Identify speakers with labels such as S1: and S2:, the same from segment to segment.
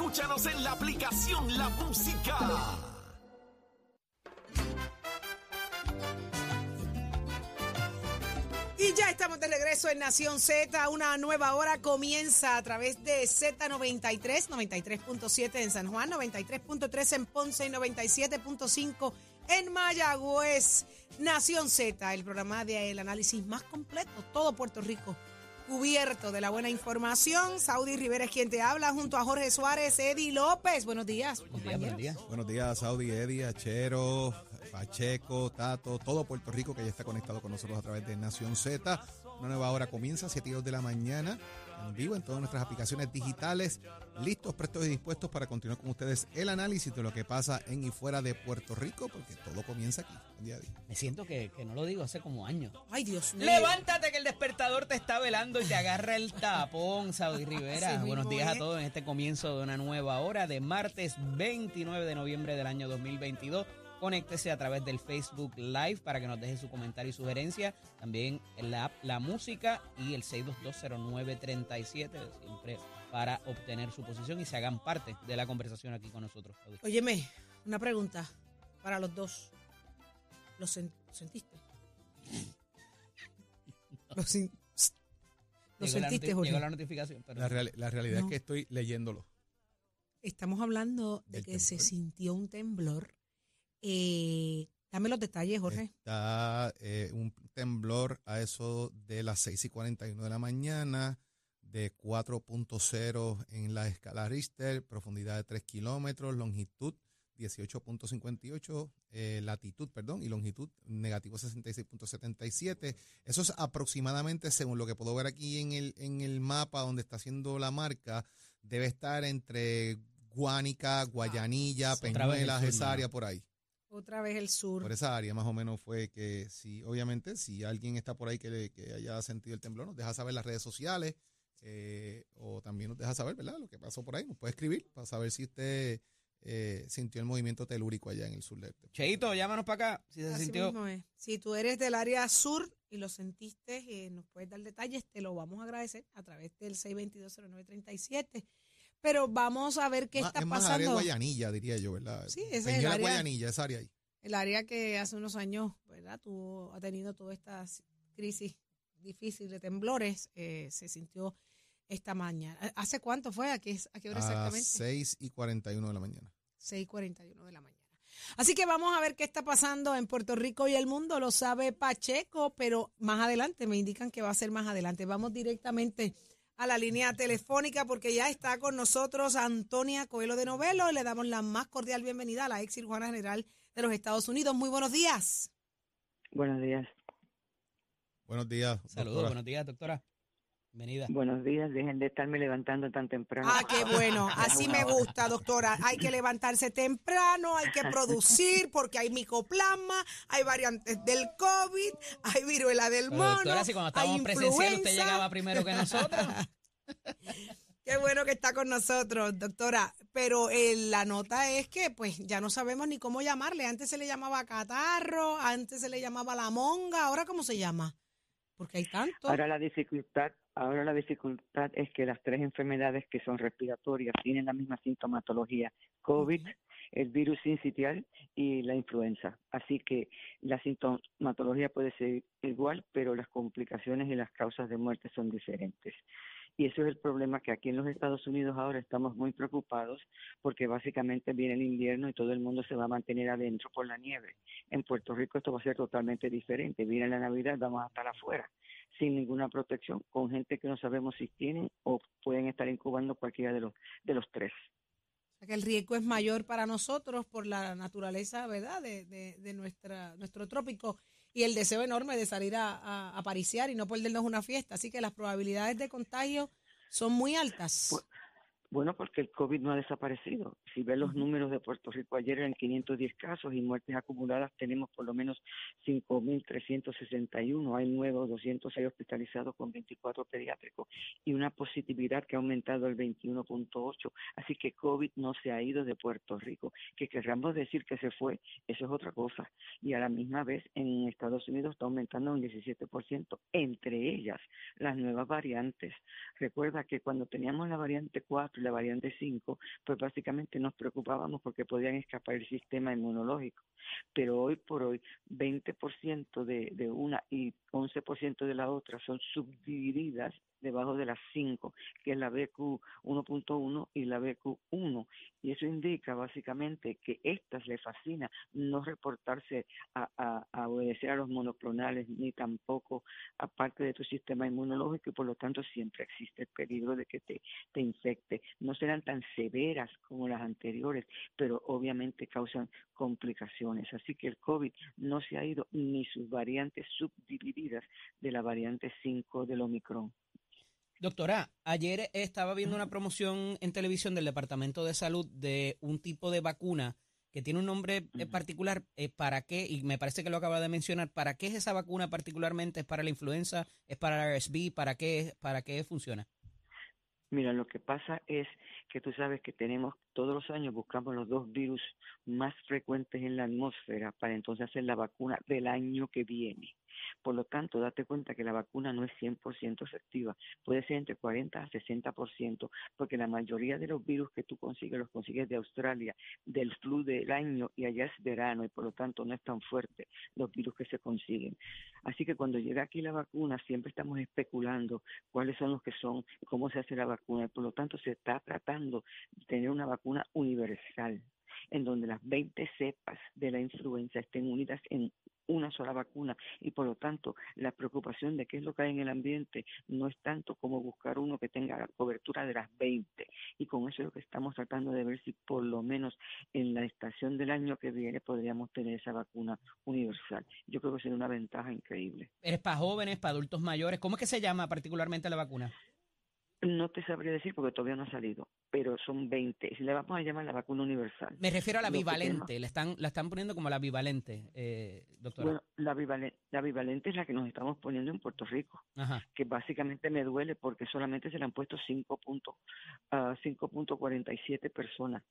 S1: escúchanos en la aplicación La Música.
S2: Y ya estamos de regreso en Nación Z. Una nueva hora comienza a través de Z93, 93.7 en San Juan, 93.3 en Ponce y 97.5 en Mayagüez. Nación Z, el programa de análisis más completo, todo Puerto Rico cubierto de la buena información. Saudi Rivera es quien te habla junto a Jorge Suárez, Eddie López. Buenos días, compañeros.
S3: Buenos días, Saudi, Eddie, Achero, Pacheco, Tato, todo Puerto Rico que ya está conectado con nosotros a través de Nación Z. Una nueva hora comienza a 7 de la mañana en vivo en todas nuestras aplicaciones digitales, listos, prestos y dispuestos para continuar con ustedes el análisis de lo que pasa en y fuera de Puerto Rico, porque todo comienza aquí, día a día.
S4: Me siento que, que no lo digo hace como años.
S2: Ay, Dios mío.
S4: Levántate que el despertador te está velando y te agarra el tapón, Saudi Rivera. Buenos días a todos en este comienzo de una nueva hora de martes 29 de noviembre del año 2022. Conéctese a través del Facebook Live para que nos deje su comentario y sugerencia. También en la app La Música y el 6220937, siempre para obtener su posición y se hagan parte de la conversación aquí con nosotros.
S2: Óyeme, una pregunta para los dos. ¿Lo sen- sentiste? ¿Lo, sin- ¿Lo
S4: Llegó la
S2: sentiste, Jorge?
S4: Llegó la notificación. pero
S3: La, real- la realidad
S2: No.
S3: es que estoy leyéndolo.
S2: Estamos hablando de que se sintió un temblor. Eh, dame los detalles, Jorge.
S3: Está eh, un temblor a eso de las 6 y 41 de la mañana, de 4.0 en la escala Richter, profundidad de 3 kilómetros, longitud 18.58, eh, latitud, perdón, y longitud negativo 66.77. Eso es aproximadamente, según lo que puedo ver aquí en el, en el mapa donde está haciendo la marca, debe estar entre Guánica, Guayanilla,
S4: el
S3: Peñuelas, esa área por ahí.
S2: Otra vez el sur.
S3: Por esa área más o menos fue que si, obviamente, si alguien está por ahí que, le- que haya sentido el temblor, nos deja saber las redes sociales eh, o también nos deja saber, ¿verdad? Lo que pasó por ahí, nos puede escribir para saber si usted eh, sintió el movimiento telúrico allá en el sur del
S4: Cheito, llámanos para acá si se
S2: Así
S4: sintió.
S2: mismo es. Si tú eres del área sur y lo sentiste, eh, nos puedes dar detalles, te lo vamos a agradecer a través del 6220937. Pero vamos a ver qué
S3: Ma-
S2: está
S3: es más
S2: pasando.
S3: Guayanilla, diría yo, ¿verdad?
S2: Sí, ese es el
S3: Peñuelas,
S2: área-
S3: Guayanilla, esa área ahí.
S2: El área que hace unos años, ¿verdad? Tuvo, ha tenido toda esta crisis difícil de temblores, eh, se sintió esta mañana. ¿Hace cuánto fue? ¿A qué, a qué hora
S3: A
S2: exactamente?
S3: 6 y 41 de la mañana.
S2: 6:41 de la mañana. Así que vamos a ver qué está pasando en Puerto Rico y el mundo. Lo sabe Pacheco, pero más adelante me indican que va a ser más adelante. Vamos directamente a la línea telefónica porque ya está con nosotros Antonia Coelho de Novelo y le damos la más cordial bienvenida a la ex cirujana general de los Estados Unidos. Muy buenos días.
S5: Buenos días.
S3: Buenos días.
S4: Saludos, buenos días, doctora. Bienvenida.
S5: Buenos días. Dejen de estarme levantando tan temprano.
S2: Ah, qué bueno. Así me gusta, doctora. Hay que levantarse temprano, hay que producir porque hay micoplasma, hay variantes del COVID, hay viruela del
S4: Pero,
S2: mono,
S4: doctora, si cuando estábamos presencial usted llegaba primero que nosotros.
S2: Qué bueno que está con nosotros, doctora. Pero eh, la nota es que pues ya no sabemos ni cómo llamarle. Antes se le llamaba catarro, antes se le llamaba la monga, ahora cómo se llama. Porque hay tanto.
S5: Ahora la dificultad, ahora la dificultad es que las tres enfermedades que son respiratorias tienen la misma sintomatología: COVID, el virus sincitial y la influenza. Así que la sintomatología puede ser igual, pero las complicaciones y las causas de muerte son diferentes. Y eso es el problema que aquí en los Estados Unidos ahora estamos muy preocupados porque básicamente viene el invierno y todo el mundo se va a mantener adentro por la nieve. En Puerto Rico esto va a ser totalmente diferente. Viene la Navidad, vamos a estar afuera sin ninguna protección, con gente que no sabemos si tienen o pueden estar incubando cualquiera de los de los tres.
S2: O sea, que el riesgo es mayor para nosotros por la naturaleza, ¿verdad?, de, de, de nuestro trópico y el deseo enorme de salir a, a, pariciar y no perdernos una fiesta. Así que las probabilidades de contagio son muy altas.
S5: Pues, Bueno, porque el COVID no ha desaparecido. Si ves los números de Puerto Rico ayer eran 510 casos y muertes acumuladas tenemos por lo menos 5.361. Hay nuevos 206 hospitalizados con 24 pediátricos y una positividad que ha aumentado el 21.8. Así que COVID no se ha ido de Puerto Rico. Que querramos decir que se fue, eso es otra cosa. Y a la misma vez en Estados Unidos está aumentando un 17%, entre ellas las nuevas variantes. Recuerda que cuando teníamos la variante 4 4 y la variante 5, pues básicamente nos preocupábamos porque podían escapar el sistema inmunológico. Pero hoy por hoy, 20% de, de una y 11% de la otra son subdivididas debajo de las 5, que es la BQ 1.1 y la BQ1. Y eso indica básicamente que estas le fascina no reportarse a, a, obedecer a los monoclonales ni tampoco a parte de tu sistema inmunológico y por lo tanto siempre existe el peligro de que te, te infecte. No serán tan severas como las anteriores, pero obviamente causan complicaciones. Así que el COVID no se ha ido ni sus variantes subdivididas de la variante 5 del Omicron.
S4: Doctora, ayer estaba viendo una promoción en televisión del Departamento de Salud de un tipo de vacuna que tiene un nombre eh, particular. Eh, ¿Para qué? Y me parece que lo acaba de mencionar. ¿Para qué es esa vacuna particularmente? ¿Es para la influenza? ¿Es para la RSV? ¿Para qué, para qué funciona?
S5: Mira, lo que pasa es que tú sabes que tenemos, todos los años buscamos los dos virus más frecuentes en la atmósfera para entonces hacer la vacuna del año que viene. Por lo tanto, date cuenta que la vacuna no es 100% efectiva, puede ser entre 40 a 60%, porque la mayoría de los virus que tú consigues los consigues de Australia, del flu del año y allá es verano y por lo tanto no es tan fuerte los virus que se consiguen. Así que cuando llega aquí la vacuna siempre estamos especulando cuáles son los que son, cómo se hace la vacuna y por lo tanto se está tratando de tener una vacuna universal en donde las 20 cepas de la influenza estén unidas en una sola vacuna y por lo tanto la preocupación de qué es lo que hay en el ambiente no es tanto como buscar uno que tenga la cobertura de las 20 y con eso es lo que estamos tratando de ver si por lo menos en la estación del año que viene podríamos tener esa vacuna universal. Yo creo que sería una ventaja increíble.
S4: ¿Eres para jóvenes, para adultos mayores? ¿Cómo es que se llama particularmente la vacuna?
S5: No te sabría decir porque todavía no ha salido, pero son 20. Si le vamos a llamar la vacuna universal.
S4: Me refiero a la bivalente, la están, la están poniendo como la bivalente, eh, doctora.
S5: Bueno, la bivalente, la bivalente es la que nos estamos poniendo en Puerto Rico, que básicamente me duele porque solamente se le han puesto 5.47 uh, personas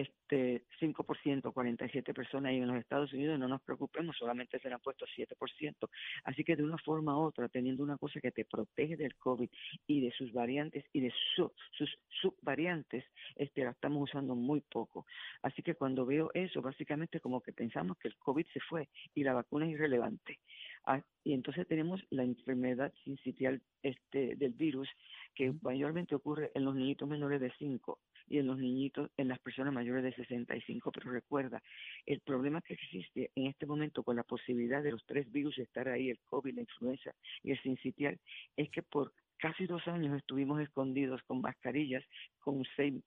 S5: este 5%, 47 personas y en los Estados Unidos no nos preocupemos, solamente se le han puesto 7%. Así que de una forma u otra, teniendo una cosa que te protege del COVID y de sus variantes y de sus subvariantes, este, la estamos usando muy poco. Así que cuando veo eso, básicamente como que pensamos que el COVID se fue y la vacuna es irrelevante. Ah, y entonces tenemos la enfermedad sincitial este, del virus que mayormente ocurre en los niñitos menores de 5 y en los niñitos, en las personas mayores de 65. Pero recuerda, el problema que existe en este momento con la posibilidad de los tres virus estar ahí, el COVID, la influenza y el sincitial, es que por casi dos años estuvimos escondidos con mascarillas, con seis,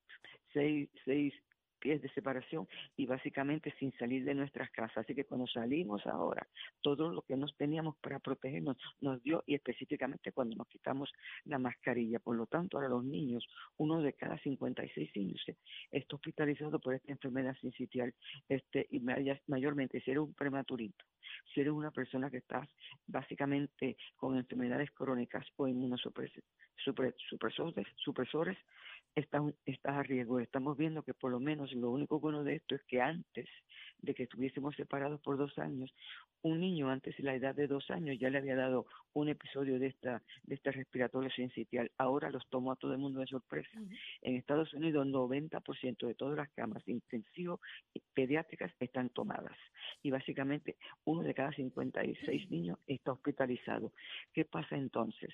S5: seis, seis pies de separación y básicamente sin salir de nuestras casas. Así que cuando salimos ahora, todo lo que nos teníamos para protegernos nos dio y específicamente cuando nos quitamos la mascarilla. Por lo tanto, ahora los niños, uno de cada 56 niños está hospitalizado por esta enfermedad sincitial este, y mayormente si eres un prematurito, si eres una persona que estás básicamente con enfermedades crónicas o inmunosupresores, supresores, estás, estás a riesgo. Estamos viendo que por lo menos lo único bueno de esto es que antes de que estuviésemos separados por dos años, un niño antes de la edad de dos años ya le había dado un episodio de esta de este respiratorio sincitial. Ahora los tomó a todo el mundo de sorpresa. En Estados Unidos, 90% de todas las camas intensivos pediátricas están tomadas. Y básicamente uno de cada 56 niños está hospitalizado. ¿Qué pasa entonces?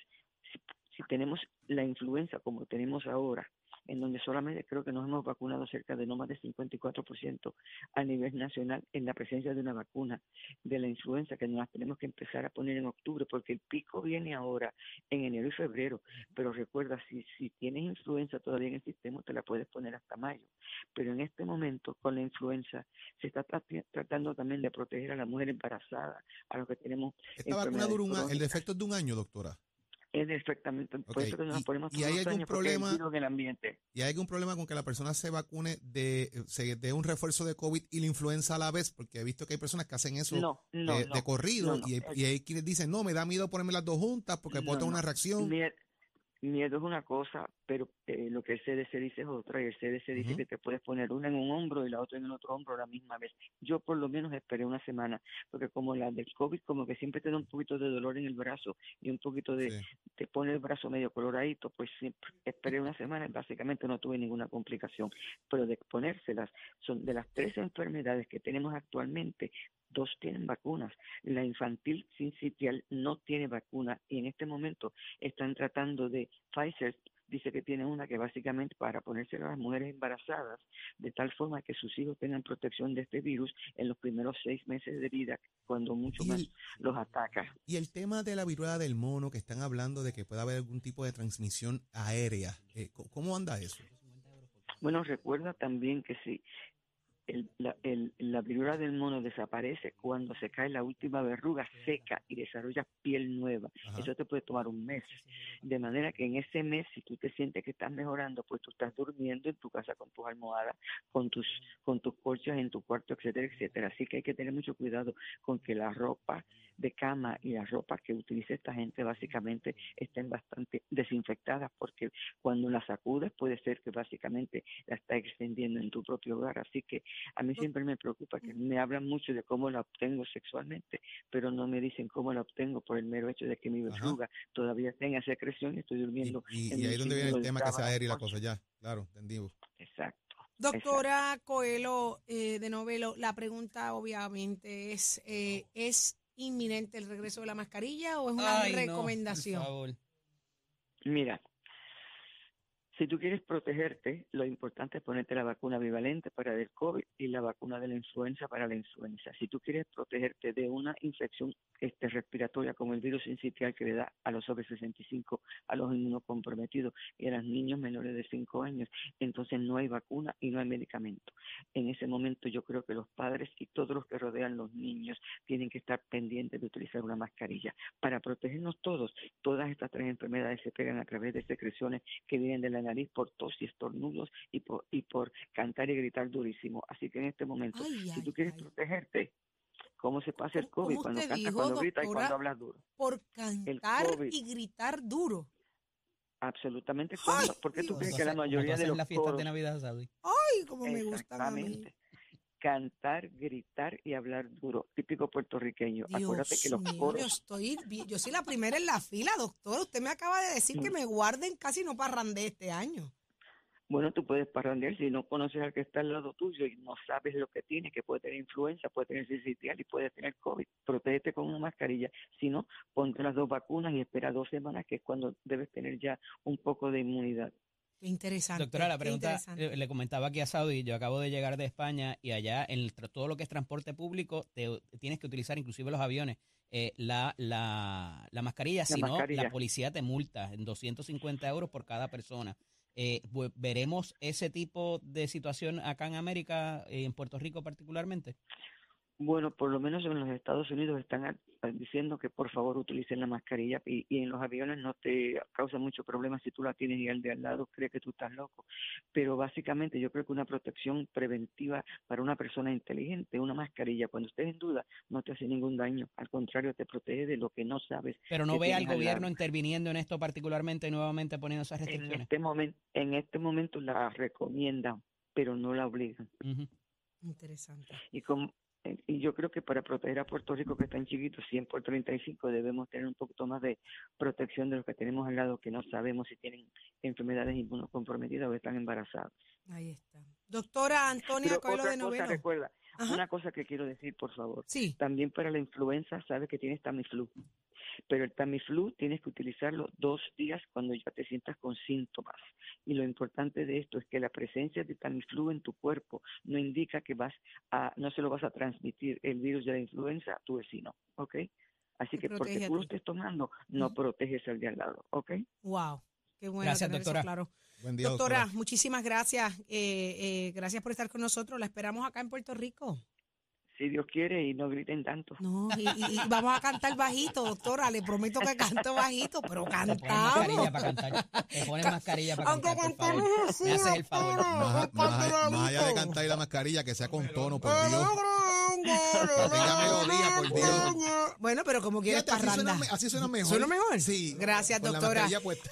S5: si tenemos la influenza como tenemos ahora, en donde solamente creo que nos hemos vacunado cerca de no más de 54% a nivel nacional en la presencia de una vacuna de la influenza que nos tenemos que empezar a poner en octubre porque el pico viene ahora en enero y febrero, pero recuerda, si, si tienes influenza todavía en el sistema te la puedes poner hasta mayo, pero en este momento con la influenza se está tratando también de proteger a la mujer embarazada, a los que tenemos...
S3: Esta vacuna dura el defecto es de un año, doctora.
S5: Es exactamente. Por eso que nos ponemos ¿Y, hay algún problema del ambiente.
S3: ¿Y hay algún problema con que la persona se vacune de, se dé un refuerzo de COVID y la influenza a la vez? Porque he visto que hay personas que hacen eso de, corrido y, hay quienes dicen, no, me da miedo ponerme las dos juntas porque puedo tener una reacción.
S5: Miedo es una cosa, pero eh, lo que el CDC dice es otra, y el CDC dice que te puedes poner una en un hombro y la otra en el otro hombro a la misma vez. Yo por lo menos esperé una semana, porque como la del COVID, como que siempre te da un poquito de dolor en el brazo y un poquito de,
S3: Sí.
S5: te pone el brazo medio coloradito, pues siempre esperé una semana y básicamente no tuve ninguna complicación. Pero de ponérselas, son de las tres enfermedades que tenemos actualmente, dos tienen vacunas. La infantil sincitial no tiene vacuna y en este momento están tratando de Pfizer dice que tiene una que básicamente para ponérsela a las mujeres embarazadas de tal forma que sus hijos tengan protección de este virus en los primeros seis meses de vida cuando mucho más
S3: el,
S5: los ataca.
S3: y el tema de la viruela del mono, que están hablando de que puede haber algún tipo de transmisión aérea, eh, ¿cómo- ¿cómo anda eso?
S5: Bueno, recuerda también que si el, la, el- la viruela del mono desaparece cuando se cae la última verruga seca y desarrolla piel nueva.
S3: Ajá.
S5: Eso te puede tomar un mes. De manera que en ese mes, si tú te sientes que estás mejorando, pues tú estás durmiendo en tu casa con tus almohadas, con tus, con tus colchas en tu cuarto, etcétera, etcétera. Así que hay que tener mucho cuidado con que la ropa de cama y la ropa que utilice esta gente básicamente estén bastante desinfectadas porque cuando la sacudes puede ser que básicamente la está extendiendo en tu propio hogar. Así que a mí siempre me preocupa que me hablan mucho de cómo la obtengo sexualmente, pero no me dicen cómo la obtengo por el mero hecho de que mi verruga todavía tenga secreción y estoy durmiendo.
S3: y-
S5: en
S3: y ahí es donde viene el tema que
S5: sábana,
S3: aérea y la cosa ya. Claro, entendido.
S5: Exacto.
S2: Doctora Coelho eh, de Novelo, la pregunta obviamente es, eh, ¿es inminente el regreso de la mascarilla o es una
S4: Ay, no, por
S2: recomendación?
S4: favor.
S5: Mira, si tú quieres protegerte, lo importante es ponerte la vacuna bivalente para el COVID y la vacuna de la influenza para la influenza. Si tú quieres protegerte de una infección este, respiratoria como el virus incitial que le da a los sobre 65, a los inmunocomprometidos y a los niños menores de 5 años, entonces no hay vacuna y no hay medicamento. En ese momento yo creo que los padres y todos los que rodean los niños tienen que estar pendientes de utilizar una mascarilla para protegernos todos. Todas estas tres enfermedades se pegan a través de secreciones que vienen de la nariz por tos y estornudos y por, y por cantar y gritar durísimo. Así que en este momento,
S2: Ay,
S5: si
S2: ay,
S5: tú quieres
S2: ay.
S5: protegerte, ¿cómo se pasa el
S2: ¿Cómo-
S5: COVID? Cuando cantas,
S2: dijo,
S5: cuando gritas y cuando hablas duro.
S2: Por cantar
S5: COVID.
S2: y gritar duro.
S5: Absolutamente. ¿Por qué tú crees que la mayoría de los
S4: las fiestas
S5: coros
S4: de Navidad, Saudi.
S2: Ay, como me gustan a mí.
S5: Cantar, gritar y hablar duro, típico puertorriqueño. Acuérdate que los
S2: mío,
S5: coros
S2: yo estoy, yo soy la primera en la fila, doctor. Usted me acaba de decir que
S5: Mm.
S2: me guarden casi no parrandé este año.
S5: Bueno, tú puedes parrandear si no conoces al que está al lado tuyo y no sabes lo que tiene, que puede tener influenza, puede tener sincitial y puede tener COVID. Protégete con una mascarilla. Si no, ponte las dos vacunas y espera dos semanas, que es cuando debes tener ya un poco de inmunidad.
S2: Qué interesante.
S4: Doctora, la pregunta, eh, le comentaba aquí a Saudi, yo acabo de llegar de España y allá en el todo lo que es transporte público te, tienes que utilizar, inclusive los aviones, eh, la, la, la mascarilla, si no,
S5: mascarilla.
S4: la policía te multa en 250 euros por cada persona. Eh, ¿Veremos ese tipo de situación acá en América, en Puerto Rico particularmente?
S5: Bueno, por lo menos en los Estados Unidos están diciendo que por favor utilicen la mascarilla y, y en los aviones no te causa mucho problema si tú la tienes y el de al lado cree que tú estás loco. Pero básicamente yo creo que una protección preventiva para una persona inteligente, una mascarilla, cuando estés en duda, no te hace ningún daño. Al contrario, te protege de lo que no sabes.
S4: Pero no ve al gobierno interviniendo en esto particularmente y nuevamente poniendo esas
S5: En
S4: restricciones.
S5: este momento, en este momento la recomiendan, pero no la obligan.
S2: Interesante.
S5: Y como y yo creo que para proteger a Puerto Rico, que es tan chiquito, 100 por 35, debemos tener un poquito más de protección de los que tenemos al lado, que no sabemos si tienen enfermedades inmunocomprometidas o están embarazados.
S2: Ahí está. Doctora Antonia Coelho de
S5: cosa,
S2: Novelo.
S5: recuerda,
S2: Ajá.
S5: una cosa que quiero decir, por favor.
S2: Sí.
S5: También para la influenza, sabes que tienes Tamiflu. Pero el Tamiflu tienes que utilizarlo dos días cuando ya te sientas con síntomas. Y lo importante de esto es que la presencia de Tamiflu en tu cuerpo no indica que vas a, no se lo vas a transmitir el virus de la influenza a tu vecino, ¿ok? Así que porque tú lo estés tomando, no proteges al de al lado, ¿ok?
S2: Wow. Qué bueno
S4: Gracias,
S2: tener eso
S4: doctora.
S2: claro.
S3: Buen día,
S2: Doctora,
S3: doctora.
S2: muchísimas gracias. Eh, eh, gracias por estar con nosotros. La esperamos acá en Puerto Rico.
S5: Si Dios quiere y no griten tanto.
S2: No, y, y- y vamos a cantar bajito, doctora. Le prometo que canto bajito, pero
S4: Te pones
S2: cantamos.
S4: mascarilla para cantar. Te pones mascarilla para
S2: Aunque
S4: cantar,
S2: cantemos así,
S4: Me haces el favor.
S3: Más, más- más allá de cantar y la mascarilla, que sea con tono, por Dios. melodía, por.
S2: Bueno, pero como quieres
S3: Fíjate, así suena,
S2: parranda.
S3: así suena mejor.
S2: ¿Suena mejor?
S3: Sí.
S2: Gracias, doctora.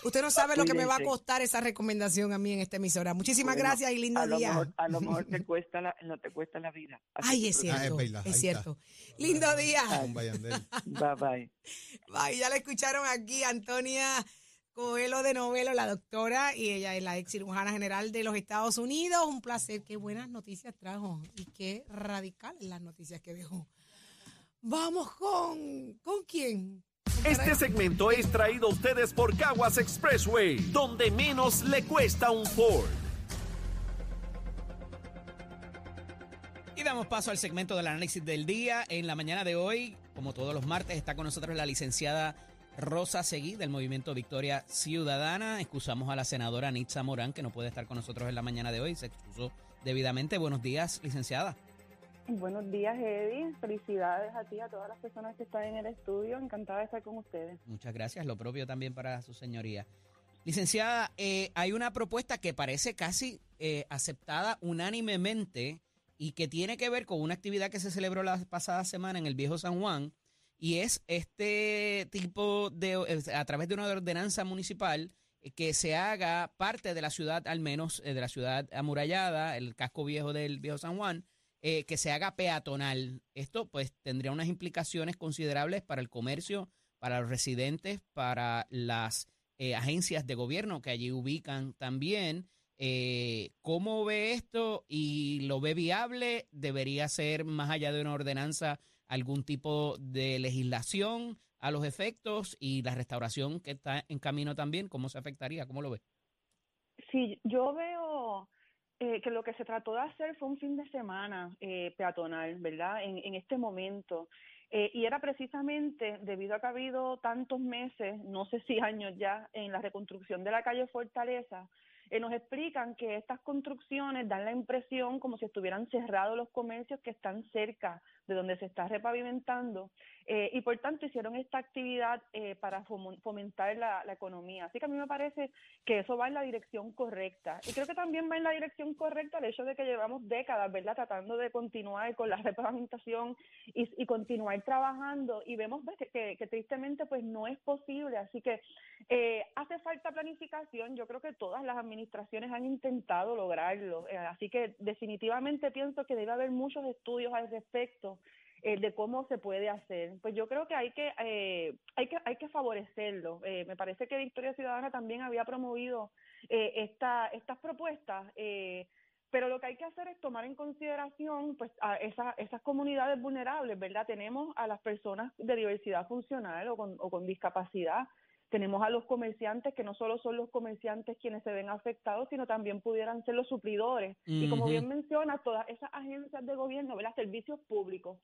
S2: Usted no sabe lo que me va a costar esa recomendación a mí en esta emisora. Muchísimas
S5: Bueno,
S2: gracias y lindo
S5: a lo
S2: día.
S5: mejor, a lo mejor te cuesta la, no te cuesta la vida. Así
S2: Ay, es
S3: Ah,
S2: cierto.
S3: es
S2: cierto. Lindo día.
S5: Bye bye.
S2: Bye, ya la escucharon aquí, Antonia Coelho de Novelo, la doctora, y ella es la ex cirujana general de los Estados Unidos. Un placer, qué buenas noticias trajo y qué radicales las noticias que dejó. Vamos con. ¿Con quién?
S1: Este segmento es traído a ustedes por Caguas Expressway, donde menos le cuesta un Ford.
S4: Damos paso al segmento del análisis del día. En la mañana de hoy, como todos los martes, está con nosotros la licenciada Rosa Seguí del Movimiento Victoria Ciudadana. Excusamos a la senadora Nitza Morán, que no puede estar con nosotros en la mañana de hoy. Se excusó debidamente. Buenos días, licenciada.
S6: Buenos días, Eddie. Felicidades a ti, a todas las personas que están en el estudio. Encantada de estar con ustedes.
S4: Muchas gracias. Lo propio también para su señoría. Licenciada, eh, hay una propuesta que parece casi eh, aceptada unánimemente y que tiene que ver con una actividad que se celebró la pasada semana en el Viejo San Juan y es este tipo de, a través de una ordenanza municipal, eh, que se haga parte de la ciudad, al menos eh, de la ciudad amurallada, el casco viejo del Viejo San Juan, eh, que se haga peatonal. Esto pues tendría unas implicaciones considerables para el comercio, para los residentes, para las agencias de gobierno que allí ubican también. Eh, ¿Cómo ve esto y lo ve viable? ¿Debería ser más allá de una ordenanza algún tipo de legislación a los efectos y la restauración que está en camino también? ¿Cómo se afectaría? ¿Cómo lo ve?
S6: Sí, yo veo eh, que lo que se trató de hacer fue un fin de semana eh, peatonal, ¿verdad? En, este momento. Eh, y era precisamente debido a que ha habido tantos meses, no sé si años ya, en la reconstrucción de la calle Fortaleza, eh, nos explican que estas construcciones dan la impresión como si estuvieran cerrados los comercios que están cerca de donde se está repavimentando eh, y por tanto hicieron esta actividad eh, para fomentar la, economía. Así que a mí me parece que eso va en la dirección correcta. Y creo que también va en la dirección correcta el hecho de que llevamos décadas, ¿verdad?, tratando de continuar con la repavimentación y, y continuar trabajando y vemos que, que- que tristemente pues no es posible. Así que eh, hace falta planificación. Yo creo que todas las administraciones han intentado lograrlo. Eh, así que definitivamente pienso que debe haber muchos estudios al respecto eh, de cómo se puede hacer. Pues yo creo que hay que eh, hay que hay que favorecerlo. Eh, me parece que Victoria Ciudadana también había promovido eh, esta, estas propuestas. eh, pero lo que hay que hacer es tomar en consideración pues a esa- esas comunidades vulnerables, ¿verdad? Tenemos a las personas de diversidad funcional o con, o con discapacidad, tenemos a los comerciantes que no solo son los comerciantes quienes se ven afectados, sino también pudieran ser los suplidores. Y como bien menciona, todas esas agencias de gobierno, ¿verdad? Servicios públicos.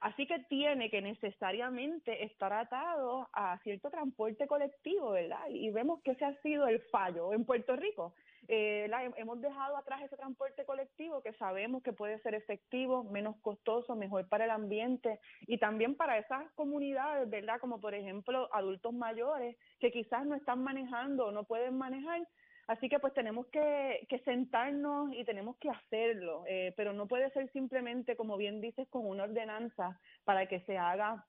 S6: Así que tiene que necesariamente estar atado a cierto transporte colectivo, ¿verdad? Y vemos que ese ha sido el fallo en Puerto Rico. Eh, hemos dejado atrás ese transporte colectivo que sabemos que puede ser efectivo, menos costoso, mejor para el ambiente y también para esas comunidades, ¿verdad? Como por ejemplo adultos mayores que quizás no están manejando o no pueden manejar. Así que pues tenemos que, que sentarnos y tenemos que hacerlo, eh, pero no puede ser simplemente, como bien dices, con una ordenanza para que se haga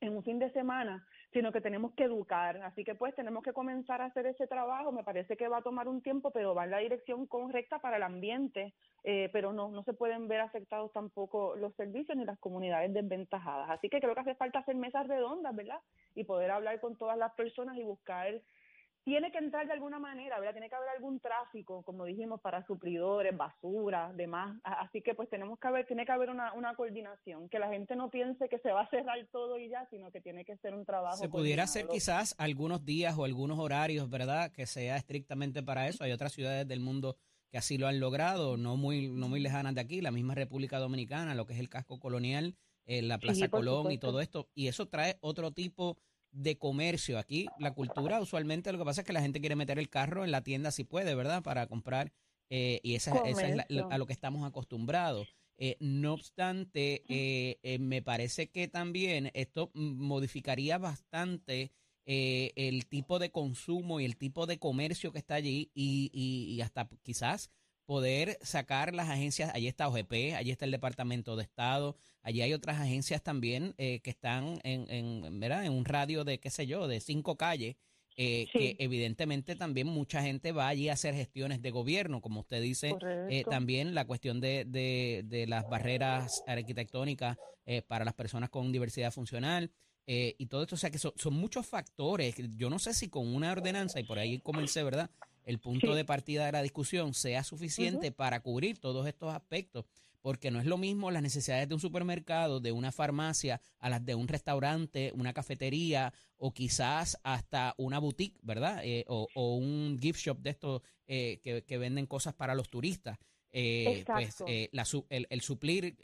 S6: en un fin de semana, sino que tenemos que educar. Así que pues tenemos que comenzar a hacer ese trabajo. Me parece que va a tomar un tiempo, pero va en la dirección correcta para el ambiente, eh, pero no, no se pueden ver afectados tampoco los servicios ni las comunidades desventajadas. Así que creo que hace falta hacer mesas redondas, ¿verdad? Y poder hablar con todas las personas y buscar tiene que entrar de alguna manera, ¿verdad? Tiene que haber algún tráfico, como dijimos, para suplidores, basura, demás. Así que pues tenemos que haber, tiene que haber una, una coordinación, que la gente no piense que se va a cerrar todo y ya, sino que tiene que ser un trabajo.
S4: Se pudiera hacer quizás algunos días o algunos horarios, ¿verdad? Que sea estrictamente para eso. Hay otras ciudades del mundo que así lo han logrado, no muy, no muy lejanas de aquí, la misma República Dominicana, lo que es el casco colonial, eh, la Plaza Colón y todo esto. Y eso trae otro tipo de comercio. Aquí la cultura usualmente lo que pasa es que la gente quiere meter el carro en la tienda si puede, ¿verdad? Para comprar. eh, y esa, esa es la- a lo que estamos acostumbrados. Eh, no obstante, eh, me parece que también esto modificaría bastante el tipo de consumo y el tipo de comercio que está allí y, y- y hasta quizás poder sacar las agencias, allí está OGP, allí está el Departamento de Estado, allí hay otras agencias también eh, que están en, en, ¿verdad? en un radio de, qué sé yo, de cinco calles, eh, que evidentemente también mucha gente va allí a hacer gestiones de gobierno, como usted dice, eh, también la cuestión de, de, de las barreras arquitectónicas para las personas con diversidad funcional. y todo esto, o sea que son, son muchos factores. Yo no sé si con una ordenanza, y por ahí comencé, ¿verdad? El punto de partida de la discusión sea suficiente para cubrir todos estos aspectos, porque no es lo mismo las necesidades de un supermercado, de una farmacia, a las de un restaurante, una cafetería o quizás hasta una boutique, ¿verdad? Eh, o, un gift shop de estos eh, que, venden cosas para los turistas. Eh, pues el, el, suplir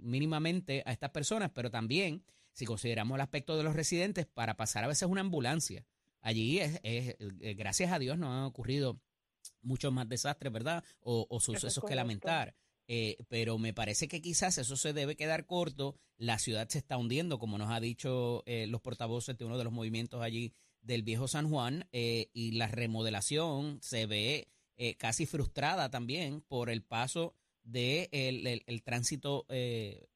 S4: mínimamente a estas personas, pero también si consideramos el aspecto de los residentes para pasar a veces una ambulancia allí es, es, eh, gracias a Dios no han ocurrido muchos más desastres, ¿verdad? O, sucesos que lamentar. Eh, pero me parece que quizás eso se debe quedar corto. La ciudad se está hundiendo, como nos ha dicho eh, los portavoces de uno de los movimientos allí del viejo San Juan, y la remodelación se ve casi frustrada también por el paso de el, tránsito,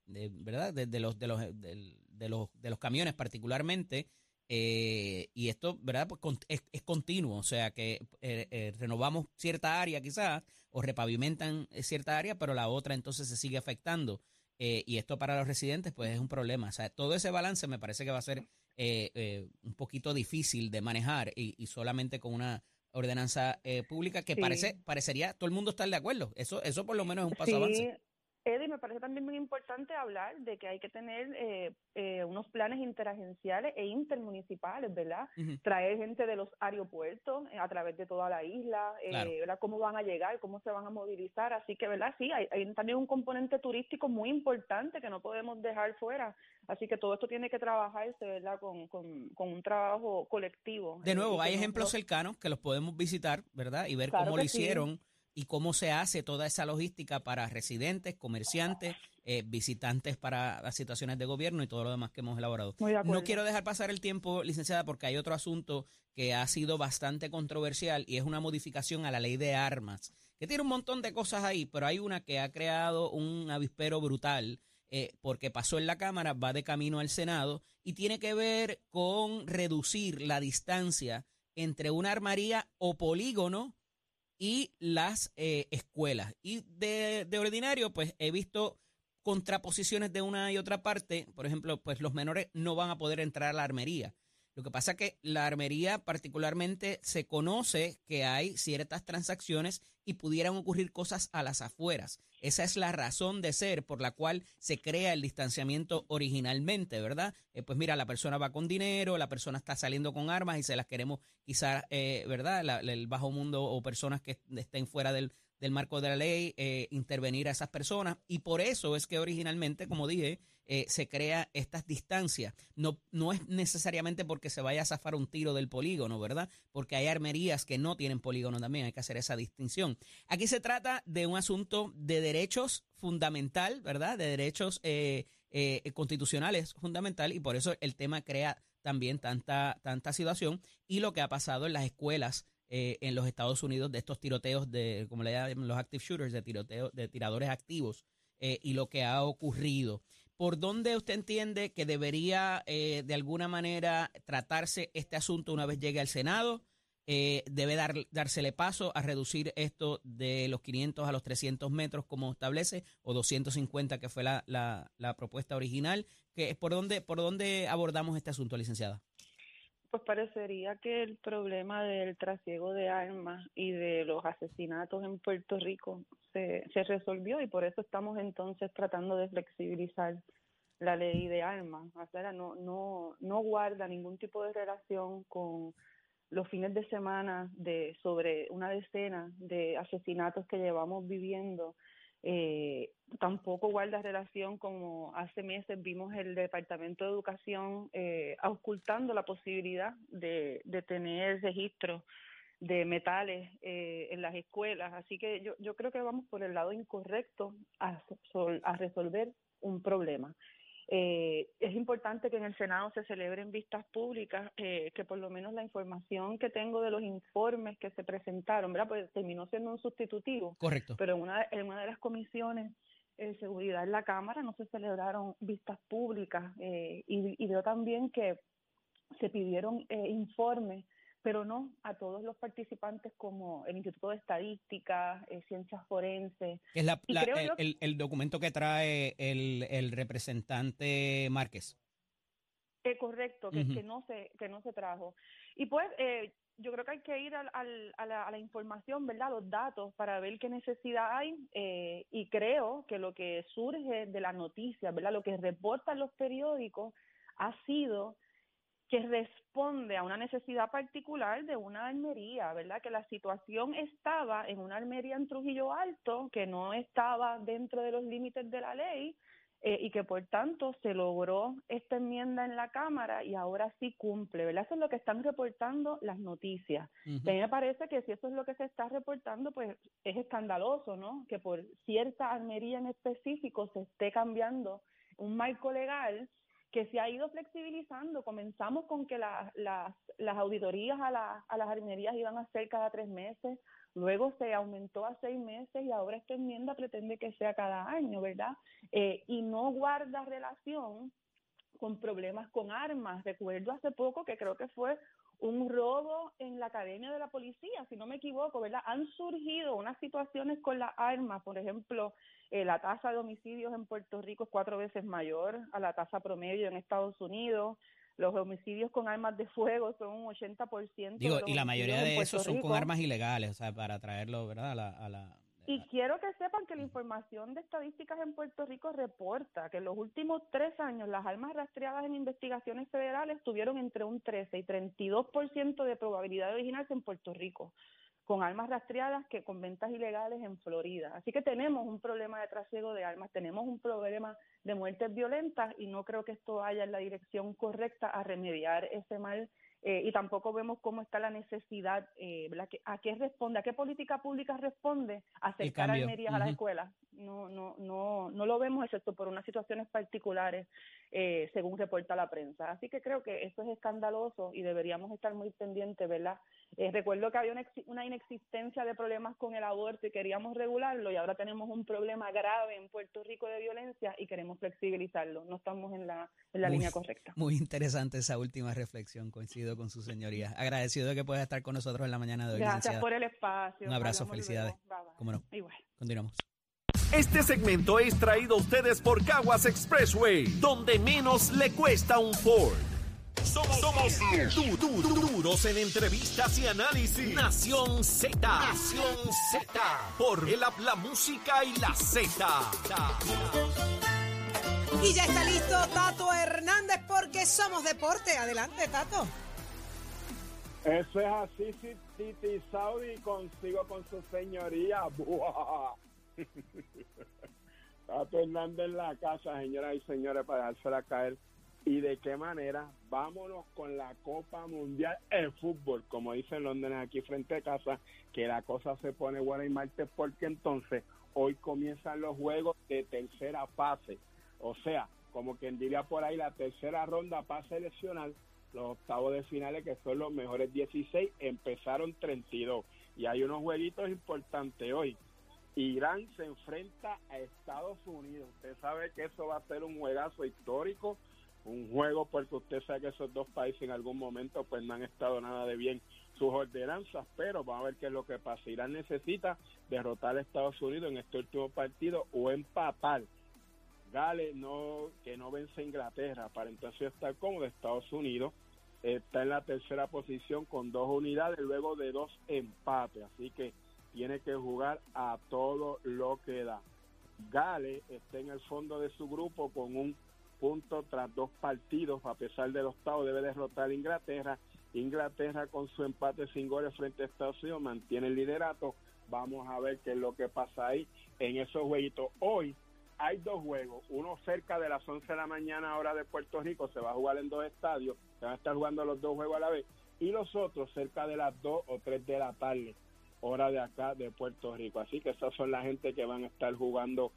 S4: ¿verdad? De, los, de, los, de, los, de los camiones particularmente eh, y esto, ¿verdad? Pues es, continuo, o sea que eh, eh, renovamos cierta área quizás o repavimentan cierta área, pero la otra entonces se sigue afectando. y esto para los residentes pues es un problema. O sea, todo ese balance me parece que va a ser un poquito difícil de manejar y, solamente con una ordenanza pública que parece parecería todo el mundo estar de acuerdo. Eso eso por lo menos es un paso sí. avance.
S6: Eddie, me parece también muy importante hablar de que hay que tener eh, eh, unos planes interagenciales e intermunicipales, ¿verdad? Traer gente de los aeropuertos eh, a través de toda la isla, ¿verdad? Cómo van a llegar, cómo se van a movilizar. Así que, ¿verdad? Sí, hay, hay, también un componente turístico muy importante que no podemos dejar fuera. Así que todo esto tiene que trabajarse, ¿verdad? Con, con, con un trabajo colectivo.
S4: De nuevo, hay ejemplos cercanos que los podemos visitar, ¿verdad? Y ver cómo lo hicieron y cómo se hace toda esa logística para residentes, comerciantes, eh, visitantes para las situaciones de gobierno y todo lo demás que hemos elaborado. No quiero dejar pasar el tiempo, licenciada, porque hay otro asunto que ha sido bastante controversial y es una modificación a la ley de armas, que tiene un montón de cosas ahí, pero hay una que ha creado un avispero brutal. Eh, porque pasó en la Cámara, va de camino al Senado y tiene que ver con reducir la distancia entre una armaría o polígono y las eh, escuelas. Y de, de, ordinario, pues he visto contraposiciones de una y otra parte. Por ejemplo, pues los menores no van a poder entrar a la armería. Lo que pasa es que la armería particularmente se conoce que hay ciertas transacciones y pudieran ocurrir cosas a las afueras. Esa es la razón de ser por la cual se crea el distanciamiento originalmente, ¿verdad? Eh, pues mira, la persona va con dinero, la persona está saliendo con armas y se las queremos quizás, eh, ¿verdad? el bajo mundo o personas que estén fuera del, del marco de la ley, eh, intervenir a esas personas. Y por eso es que originalmente, como dije, eh, se crea estas distancias. No, no es necesariamente porque se vaya a zafar un tiro del polígono, ¿verdad? Porque hay armerías que no tienen polígono también, hay que hacer esa distinción. Aquí se trata de un asunto de derechos fundamental, ¿verdad? De derechos eh, constitucionales fundamental y por eso el tema crea también tanta, tanta situación y lo que ha pasado en las escuelas eh, en los Estados Unidos de estos tiroteos de, como le llaman los active shooters, de tiroteo, de tiradores activos eh, y lo que ha ocurrido. ¿Por dónde usted entiende que debería eh, de alguna manera tratarse este asunto una vez llegue al Senado? ¿Debe dar, dársele paso a reducir esto de los 500 a los 300 metros como establece o 250 que fue la, la, la propuesta original? ¿Qué, por, dónde, ¿Por dónde abordamos este asunto, licenciada?
S6: Pues parecería que el problema del trasiego de armas y de los asesinatos en Puerto Rico se, se resolvió y por eso estamos entonces tratando de flexibilizar la ley de armas. O sea, no, no, no guarda ningún tipo de relación con los fines de semana de sobre una decena de asesinatos que llevamos viviendo eh, tampoco guarda relación como hace meses vimos el Departamento de Educación eh, ocultando la posibilidad de, de tener registro de metales eh, en las escuelas. Así que yo, yo creo que vamos por el lado incorrecto a, a resolver un problema. Eh, es importante que en el Senado se celebren vistas públicas, eh, que por lo menos la información que tengo de los informes que se presentaron, ¿verdad? Pues terminó siendo un sustitutivo.
S4: Correcto.
S6: Pero en una, en una de las comisiones de seguridad en la Cámara no se celebraron vistas públicas eh, y, y veo también que se pidieron eh, informes pero no a todos los participantes como el Instituto de Estadística, eh, Ciencias Forenses.
S4: Es la, el, el, documento que trae el, el representante Márquez.
S6: Eh, correcto, que, que, no se, que no se trajo. Y pues eh, yo creo que hay que ir al, al, a, la, a, la, información, ¿verdad? Los datos para ver qué necesidad hay eh, y creo que lo que surge de la noticia, ¿verdad? Lo que reportan los periódicos ha sido que responde a una necesidad particular de una armería, ¿verdad? Que la situación estaba en una armería en Trujillo Alto, que no estaba dentro de los límites de la ley eh, y que por tanto se logró esta enmienda en la Cámara y ahora sí cumple, ¿verdad? Eso es lo que están reportando las noticias. A mí me parece que si eso es lo que se está reportando, pues es escandaloso, ¿no? Que por cierta armería en específico se esté cambiando un marco legal que se ha ido flexibilizando. Comenzamos con que la, las, las auditorías a, la, a las armerías iban a ser cada tres meses, luego se aumentó a seis meses y ahora esta enmienda pretende que sea cada año, ¿verdad? Eh, y no guarda relación con problemas con armas. Recuerdo hace poco que creo que fue un robo en la academia de la policía, si no me equivoco, ¿verdad? Han surgido unas situaciones con las armas, por ejemplo, eh, la tasa de homicidios en Puerto Rico es cuatro veces mayor a la tasa promedio en Estados Unidos. Los homicidios con armas de fuego son un 80%.
S4: Digo, y la mayoría de esos son con armas ilegales, o sea, para traerlo, ¿verdad? A la, a la,
S6: y quiero que sepan que la información de estadísticas en Puerto Rico reporta que en los últimos tres años las armas rastreadas en investigaciones federales tuvieron entre un 13 y 32% de probabilidad de originarse en Puerto Rico con armas rastreadas que con ventas ilegales en Florida. Así que tenemos un problema de trasiego de armas, tenemos un problema de muertes violentas y no creo que esto vaya en la dirección correcta a remediar ese mal eh, y tampoco vemos cómo está la necesidad, eh, ¿A qué responde? ¿A qué política pública responde acercar armerías a las escuelas? No, no, no, no lo vemos excepto por unas situaciones particulares, eh, según reporta la prensa. Así que creo que eso es escandaloso y deberíamos estar muy pendientes, ¿verdad? Eh, recuerdo que había una, una, inexistencia de problemas con el aborto y queríamos regularlo y ahora tenemos un problema grave en Puerto Rico de violencia y queremos flexibilizarlo. No estamos en la, en la línea correcta.
S4: Muy interesante esa última reflexión, coincido con su señoría. Agradecido de que pueda estar con nosotros en la mañana de hoy.
S6: Gracias por el espacio.
S4: Un abrazo, felicidades. Cómo no. Igual. Continuamos.
S1: Este segmento es traído a ustedes por Caguas Expressway, donde menos le cuesta un Ford. Somos, somos du, du, duros en entrevistas y análisis. Nación Z. Nación Z. Por el la música y la Z.
S2: Y ya está listo Tato Hernández porque somos deporte. Adelante, Tato.
S7: Eso es así, Titi Saudi, consigo con su señoría. Tato Hernández en la casa, señoras y señores, para dársela caer y de qué manera. Vámonos con la Copa Mundial en fútbol, como dicen Londres aquí frente a casa, que la cosa se pone buena y martes porque entonces hoy comienzan los juegos de tercera fase. O sea, como quien diría por ahí, la tercera ronda para seleccionar los octavos de finales, que son los mejores 16, empezaron 32. Y hay unos jueguitos importantes hoy. Irán se enfrenta a Estados Unidos. Usted sabe que eso va a ser un juegazo histórico un juego porque usted sabe que esos dos países en algún momento pues no han estado nada de bien sus ordenanzas, pero vamos a ver qué es lo que pasa. Irán necesita derrotar a Estados Unidos en este último partido o empatar. Gales no, que no vence a Inglaterra para entonces estar cómodo. Estados Unidos está en la tercera posición con dos unidades luego de dos empates, así que tiene que jugar a todo lo que da. Gales está en el fondo de su grupo con un puntos tras dos partidos, a pesar del octavo, debe derrotar a Inglaterra. Inglaterra con su empate sin goles frente a Estados Unidos mantiene el liderato. Vamos a ver qué es lo que pasa ahí en esos jueguitos. Hoy hay dos juegos, uno cerca de las 11 de la mañana hora de Puerto Rico, se va a jugar en dos estadios, van a estar jugando los dos juegos a la vez, y los otros cerca de las 2 o 3 de la tarde, hora de acá de Puerto Rico. Así que esas son la gente que van a estar jugando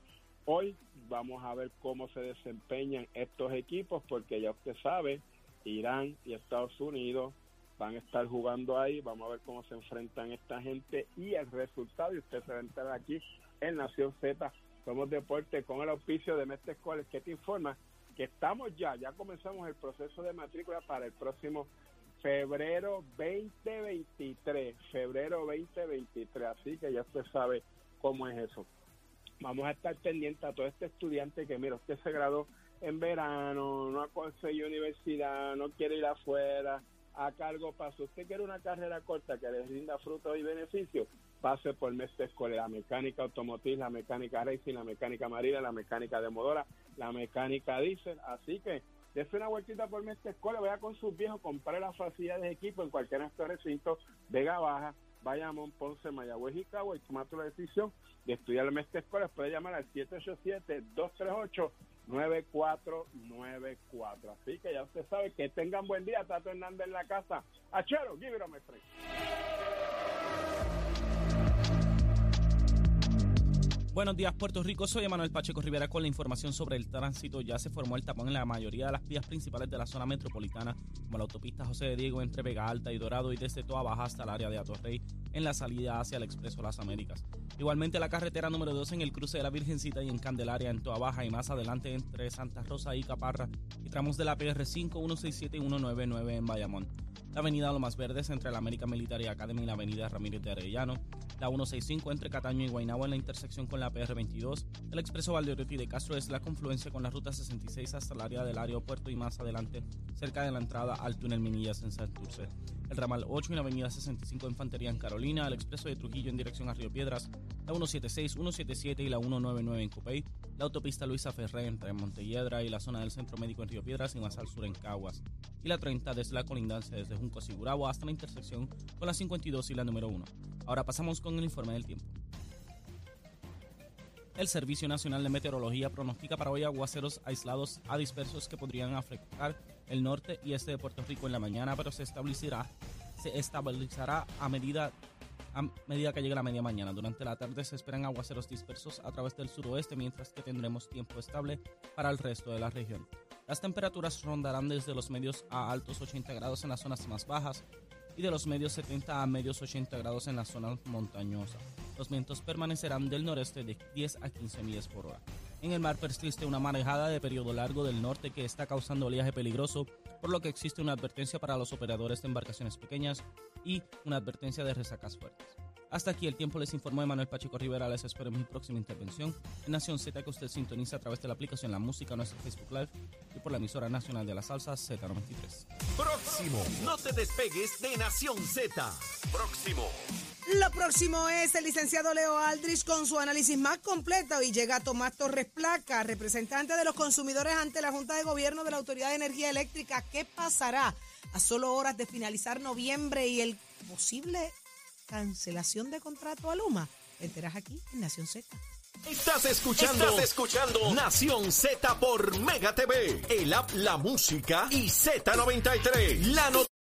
S7: hoy. Vamos a ver cómo se desempeñan estos equipos, porque ya usted sabe, Irán y Estados Unidos van a estar jugando ahí. Vamos a ver cómo se enfrentan esta gente y el resultado. Y usted se va a entrar aquí en Nación Z. Somos Deporte con el auspicio de Mestre Escuelas que te informa que estamos ya, ya comenzamos el proceso de matrícula para el próximo febrero 2023, febrero 2023, así que ya usted sabe cómo es eso. Vamos a estar pendientes a todo este estudiante que, mira, usted se graduó en verano, no ha conseguido universidad, no quiere ir afuera, a cargo paso. Usted quiere una carrera corta que le rinda frutos y beneficios, pase por Mestre Escuela, la mecánica automotriz, la mecánica racing, la mecánica marina, la mecánica de motora, la mecánica diésel. Así que dése una vueltita por Mestre Escuela, vaya con sus viejos, compare las facilidades de equipo en cualquier de estos Vega Baja, Bayamón, Ponce, Mayagüez y Cabo y toma la decisión de estudiar el Mestre Escuela. Puede llamar al 787-238. 9494. Así que ya usted sabe que tengan buen día. Tato Hernández en la casa. Achero, give it a
S8: Buenos días, Puerto Rico. Soy Emanuel Pacheco Rivera con la información sobre el tránsito. Ya se formó el tapón en la mayoría de las vías principales de la zona metropolitana, como la autopista José de Diego entre Vega Alta y Dorado y desde Toa Baja hasta el área de Atorrey en la salida hacia el Expreso Las Américas. Igualmente la carretera número 2 en el cruce de la Virgencita y en Candelaria en Toa Baja y más adelante entre Santa Rosa y Caparra y tramos de la PR 5, 167 y 199 en Bayamón la avenida Lomas Verdes entre la América Military Academy y la avenida Ramírez de Arellano, la 165 entre Cataño y Guaynabo en la intersección con la PR22, el expreso Valdeoriotti de Castro es la confluencia con la ruta 66 hasta el área del aeropuerto y más adelante cerca de la entrada al túnel Minillas en Santurce. El ramal 8 y la avenida 65 Infantería en Carolina, el expreso de Trujillo en dirección a Río Piedras, la 176, 177 y la 199 en Copey, la autopista Luisa Ferré entre Montelledra y la zona del Centro Médico en Río Piedras y más al sur en Caguas, y la 30 desde la colindancia desde Junco Sigurabo hasta la intersección con la 52 y la número 1. Ahora pasamos con el informe del tiempo. El Servicio Nacional de Meteorología pronostica para hoy aguaceros aislados a dispersos que podrían afectar el norte y este de Puerto Rico en la mañana, pero se estabilizará, se estabilizará a medida a medida que llegue la media mañana. Durante la tarde se esperan aguaceros dispersos a través del suroeste, mientras que tendremos tiempo estable para el resto de la región. Las temperaturas rondarán desde los medios a altos 80 grados en las zonas más bajas y de los medios 70 a medios 80 grados en las zonas montañosas. Los vientos permanecerán del noreste de 10 a 15 millas por hora. En el mar persiste una marejada de periodo largo del norte que está causando oleaje peligroso, por lo que existe una advertencia para los operadores de embarcaciones pequeñas y una advertencia de resacas fuertes. Hasta aquí el tiempo les informó Manuel Pacheco Rivera. Les espero en mi próxima intervención en Nación Z que usted sintoniza a través de la aplicación La Música, nuestro Facebook Live y por la emisora nacional de la salsa Z93.
S1: Próximo. No te despegues de Nación Z. Próximo.
S2: Lo próximo es el licenciado Leo Aldrich con su análisis más completo y llega Tomás Torres Placa, representante de los consumidores ante la Junta de Gobierno de la Autoridad de Energía Eléctrica. ¿Qué pasará a solo horas de finalizar noviembre y el posible cancelación de contrato a Luma? Te enteras aquí en Nación Z.
S1: Estás escuchando, Estás escuchando Nación Z por Mega TV, el app La Música y Z93, la noticia.